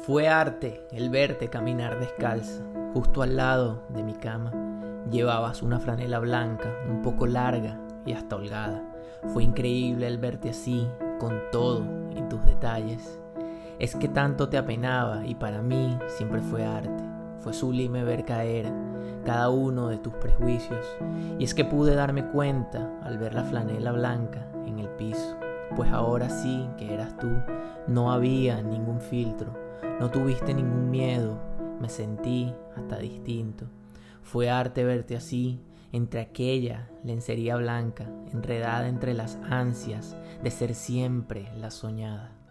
Fue arte el verte caminar descalza, justo al lado de mi cama. Llevabas una franela blanca, un poco larga y hasta holgada. Fue increíble el verte así, con todo y tus detalles. Es que tanto te apenaba y para mí siempre fue arte. Fue sublime ver caer cada uno de tus prejuicios. Y es que pude darme cuenta al ver la flanela blanca en el piso. Pues ahora sí que eras tú, no había ningún filtro, no tuviste ningún miedo, me sentí hasta distinto. Fue arte verte así, entre aquella lencería blanca, enredada entre las ansias de ser siempre la soñada.